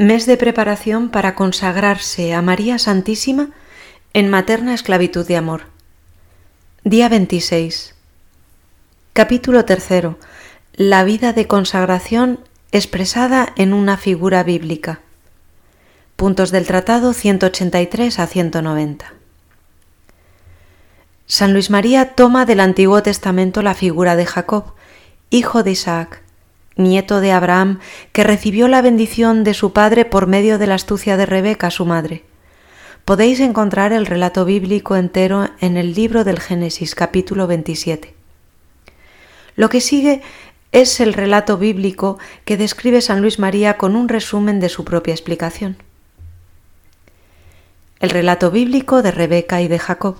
Mes de preparación para consagrarse a María Santísima en materna esclavitud de amor. Día 26. Capítulo tercero. La vida de consagración expresada en una figura bíblica. Puntos del Tratado 183 a 190. San Luis María toma del Antiguo Testamento la figura de Jacob, hijo de Isaac, nieto de Abraham, que recibió la bendición de su padre por medio de la astucia de Rebeca, su madre. Podéis encontrar el relato bíblico entero en el libro del Génesis capítulo 27. Lo que sigue es el relato bíblico que describe San Luis María con un resumen de su propia explicación. El relato bíblico de Rebeca y de Jacob.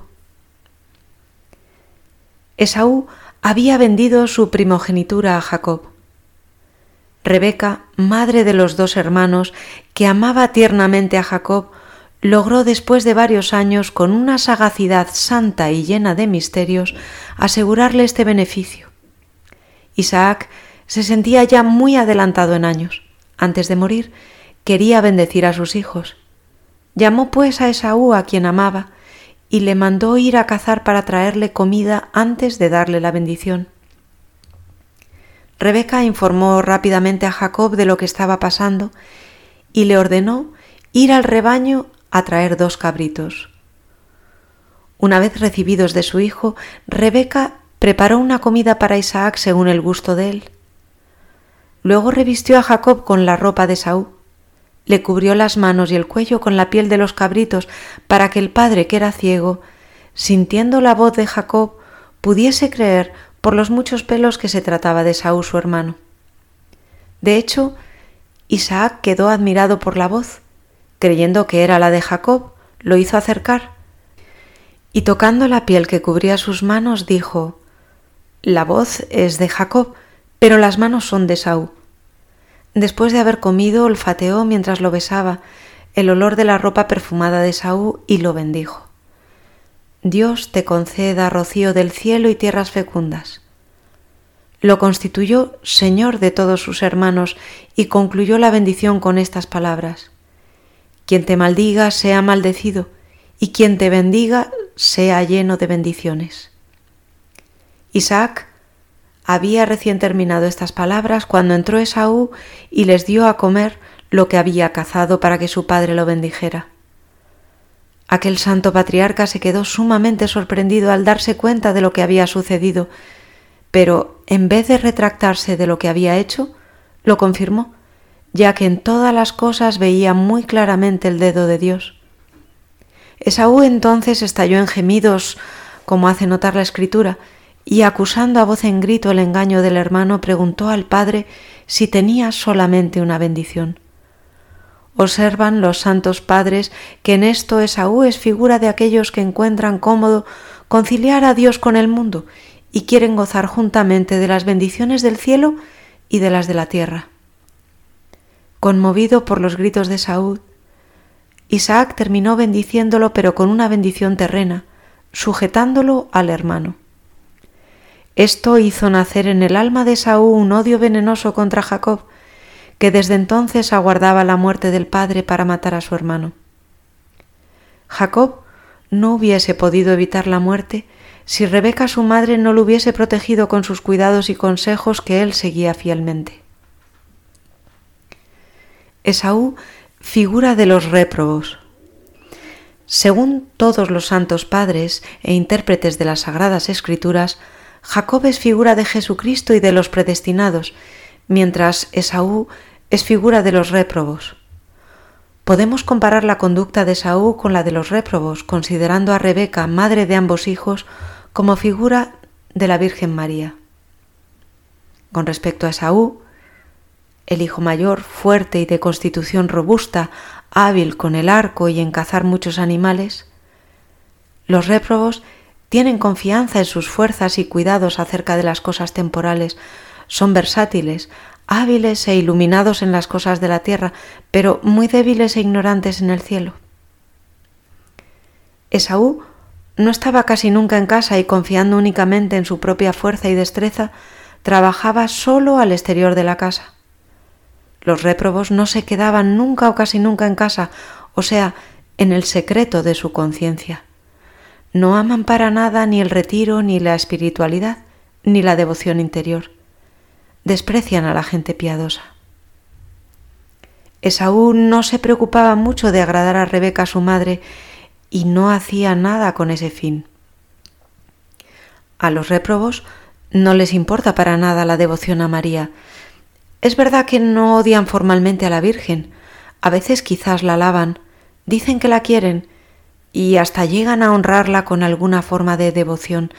Esaú había vendido su primogenitura a Jacob. Rebeca, madre de los dos hermanos, que amaba tiernamente a Jacob, logró después de varios años, con una sagacidad santa y llena de misterios, asegurarle este beneficio. Isaac se sentía ya muy adelantado en años. Antes de morir, quería bendecir a sus hijos. Llamó pues a Esaú, a quien amaba, y le mandó ir a cazar para traerle comida antes de darle la bendición. Rebeca informó rápidamente a Jacob de lo que estaba pasando y le ordenó ir al rebaño a traer dos cabritos. Una vez recibidos de su hijo, Rebeca preparó una comida para Isaac según el gusto de él. Luego revistió a Jacob con la ropa de Saúl, le cubrió las manos y el cuello con la piel de los cabritos para que el padre, que era ciego, sintiendo la voz de Jacob, pudiese creer por los muchos pelos que se trataba de Saúl su hermano. De hecho, Isaac quedó admirado por la voz, creyendo que era la de Jacob, lo hizo acercar, y tocando la piel que cubría sus manos, dijo La voz es de Jacob, pero las manos son de Saúl. Después de haber comido, olfateó mientras lo besaba el olor de la ropa perfumada de Saúl y lo bendijo. Dios te conceda rocío del cielo y tierras fecundas. Lo constituyó Señor de todos sus hermanos y concluyó la bendición con estas palabras. Quien te maldiga sea maldecido, y quien te bendiga sea lleno de bendiciones. Isaac había recién terminado estas palabras cuando entró Esaú y les dio a comer lo que había cazado para que su padre lo bendijera. Aquel santo patriarca se quedó sumamente sorprendido al darse cuenta de lo que había sucedido, pero en vez de retractarse de lo que había hecho, lo confirmó, ya que en todas las cosas veía muy claramente el dedo de Dios. Esaú entonces estalló en gemidos, como hace notar la escritura, y acusando a voz en grito el engaño del hermano, preguntó al padre si tenía solamente una bendición. Observan los santos padres que en esto Esaú es figura de aquellos que encuentran cómodo conciliar a Dios con el mundo y quieren gozar juntamente de las bendiciones del cielo y de las de la tierra. Conmovido por los gritos de Saúl, Isaac terminó bendiciéndolo pero con una bendición terrena, sujetándolo al hermano. Esto hizo nacer en el alma de Saúl un odio venenoso contra Jacob, que desde entonces aguardaba la muerte del padre para matar a su hermano. Jacob no hubiese podido evitar la muerte si Rebeca su madre no lo hubiese protegido con sus cuidados y consejos que él seguía fielmente. Esaú figura de los réprobos. Según todos los santos padres e intérpretes de las sagradas escrituras, Jacob es figura de Jesucristo y de los predestinados, mientras Esaú es figura de los réprobos. Podemos comparar la conducta de Esaú con la de los réprobos, considerando a Rebeca, madre de ambos hijos, como figura de la Virgen María. Con respecto a Esaú, el hijo mayor, fuerte y de constitución robusta, hábil con el arco y en cazar muchos animales, los réprobos tienen confianza en sus fuerzas y cuidados acerca de las cosas temporales, son versátiles, hábiles e iluminados en las cosas de la tierra, pero muy débiles e ignorantes en el cielo. Esaú no estaba casi nunca en casa y confiando únicamente en su propia fuerza y destreza, trabajaba solo al exterior de la casa. Los réprobos no se quedaban nunca o casi nunca en casa, o sea, en el secreto de su conciencia. No aman para nada ni el retiro, ni la espiritualidad, ni la devoción interior. Desprecian a la gente piadosa. Esaú no se preocupaba mucho de agradar a Rebeca su madre y no hacía nada con ese fin. A los réprobos no les importa para nada la devoción a María. Es verdad que no odian formalmente a la Virgen, a veces quizás la alaban, dicen que la quieren y hasta llegan a honrarla con alguna forma de devoción,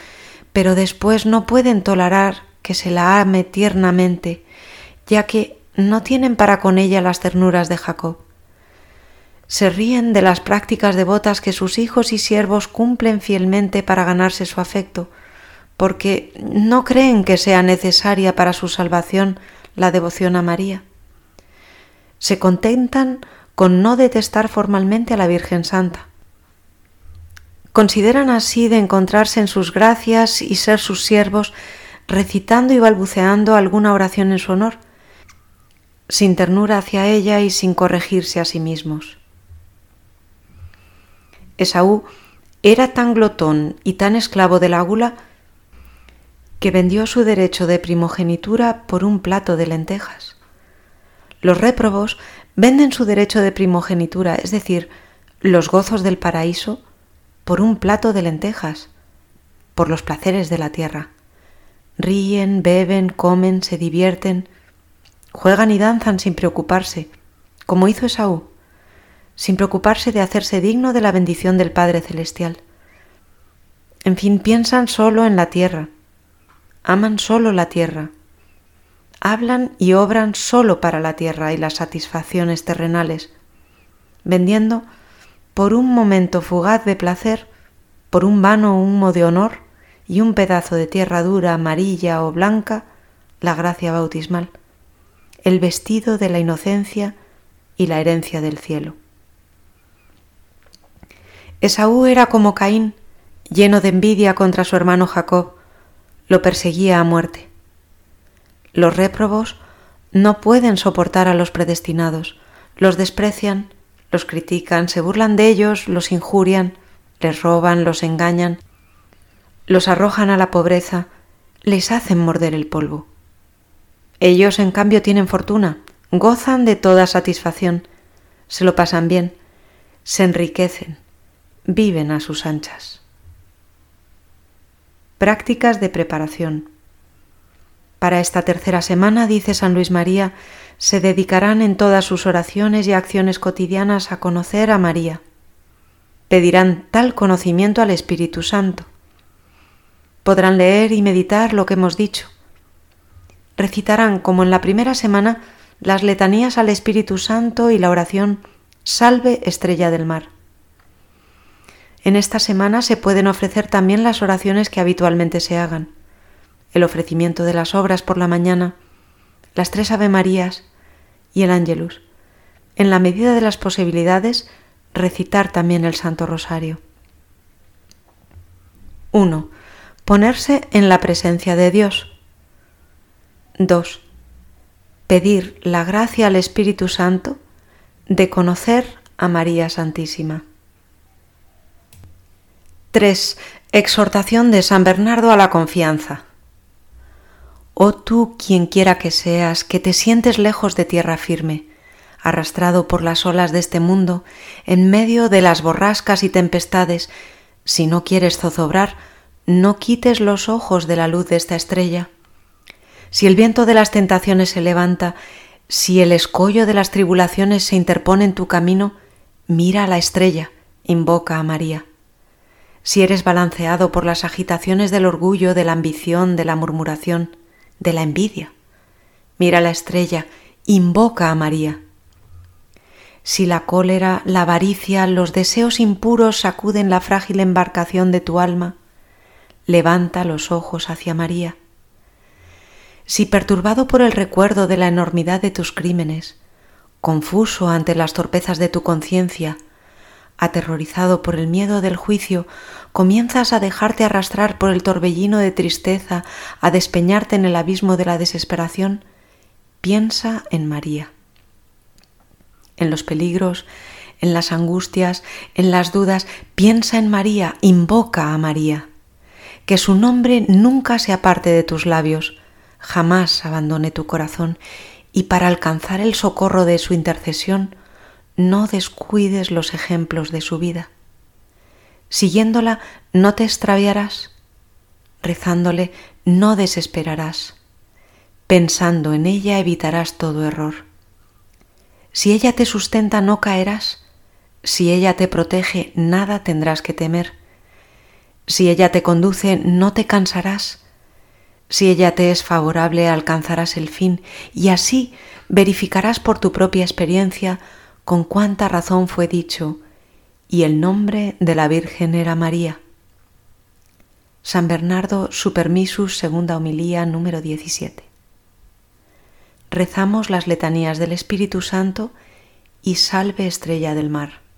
pero después no pueden tolerar que se la ame tiernamente, ya que no tienen para con ella las ternuras de Jacob. Se ríen de las prácticas devotas que sus hijos y siervos cumplen fielmente para ganarse su afecto, porque no creen que sea necesaria para su salvación la devoción a María. Se contentan con no detestar formalmente a la Virgen Santa. Consideran así de encontrarse en sus gracias y ser sus siervos, recitando y balbuceando alguna oración en su honor, sin ternura hacia ella y sin corregirse a sí mismos. Esaú era tan glotón y tan esclavo del águla que vendió su derecho de primogenitura por un plato de lentejas. Los réprobos venden su derecho de primogenitura, es decir, los gozos del paraíso, por un plato de lentejas, por los placeres de la tierra. Ríen, beben, comen, se divierten, juegan y danzan sin preocuparse, como hizo Esaú, sin preocuparse de hacerse digno de la bendición del Padre Celestial. En fin, piensan solo en la tierra, aman solo la tierra, hablan y obran solo para la tierra y las satisfacciones terrenales, vendiendo por un momento fugaz de placer, por un vano humo de honor y un pedazo de tierra dura, amarilla o blanca, la gracia bautismal, el vestido de la inocencia y la herencia del cielo. Esaú era como Caín, lleno de envidia contra su hermano Jacob, lo perseguía a muerte. Los réprobos no pueden soportar a los predestinados, los desprecian, los critican, se burlan de ellos, los injurian, les roban, los engañan, los arrojan a la pobreza, les hacen morder el polvo. Ellos, en cambio, tienen fortuna, gozan de toda satisfacción, se lo pasan bien, se enriquecen, viven a sus anchas. Prácticas de preparación. Para esta tercera semana, dice San Luis María, se dedicarán en todas sus oraciones y acciones cotidianas a conocer a María. Pedirán tal conocimiento al Espíritu Santo. Podrán leer y meditar lo que hemos dicho. Recitarán, como en la primera semana, las letanías al Espíritu Santo y la oración Salve Estrella del Mar. En esta semana se pueden ofrecer también las oraciones que habitualmente se hagan. El ofrecimiento de las obras por la mañana, las tres Ave Marías y el Ángelus. En la medida de las posibilidades, recitar también el Santo Rosario. 1. Ponerse en la presencia de Dios. 2. Pedir la gracia al Espíritu Santo de conocer a María Santísima. 3. Exhortación de San Bernardo a la confianza. Oh tú, quien quiera que seas, que te sientes lejos de tierra firme, arrastrado por las olas de este mundo, en medio de las borrascas y tempestades, si no quieres zozobrar, no quites los ojos de la luz de esta estrella. Si el viento de las tentaciones se levanta, si el escollo de las tribulaciones se interpone en tu camino, mira a la estrella, invoca a María si eres balanceado por las agitaciones del orgullo, de la ambición, de la murmuración, de la envidia. Mira la estrella, invoca a María. Si la cólera, la avaricia, los deseos impuros sacuden la frágil embarcación de tu alma, levanta los ojos hacia María. Si perturbado por el recuerdo de la enormidad de tus crímenes, confuso ante las torpezas de tu conciencia, aterrorizado por el miedo del juicio, comienzas a dejarte arrastrar por el torbellino de tristeza, a despeñarte en el abismo de la desesperación, piensa en María. en los peligros, en las angustias, en las dudas, piensa en María, invoca a María. Que su nombre nunca se aparte de tus labios, jamás abandone tu corazón y para alcanzar el socorro de su intercesión, no descuides los ejemplos de su vida. Siguiéndola no te extraviarás, rezándole no desesperarás, pensando en ella evitarás todo error. Si ella te sustenta no caerás, si ella te protege nada tendrás que temer, si ella te conduce no te cansarás, si ella te es favorable alcanzarás el fin y así verificarás por tu propia experiencia con cuánta razón fue dicho, y el nombre de la Virgen era María. San Bernardo Supermisus, segunda homilía, número 17. Rezamos las letanías del Espíritu Santo y salve estrella del mar.